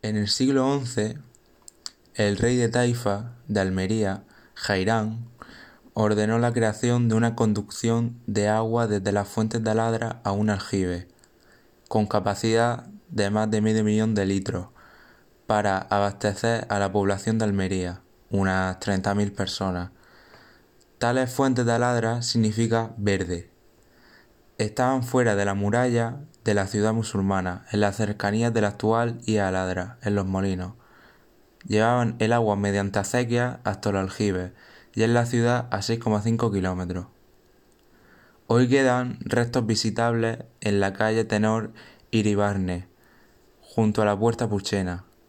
En el siglo XI, el rey de Taifa, de Almería, Jairán, ordenó la creación de una conducción de agua desde las fuentes de Aladra a un aljibe, con capacidad de más de medio millón de litros, para abastecer a la población de Almería, unas 30.000 personas. Tales fuentes de Aladra significa verde. Estaban fuera de la muralla de la ciudad musulmana, en las cercanías de la actual y en los molinos. Llevaban el agua mediante acequias hasta los aljibes y en la ciudad a 6,5 kilómetros. Hoy quedan restos visitables en la calle Tenor Iribarne, junto a la Puerta Puchena.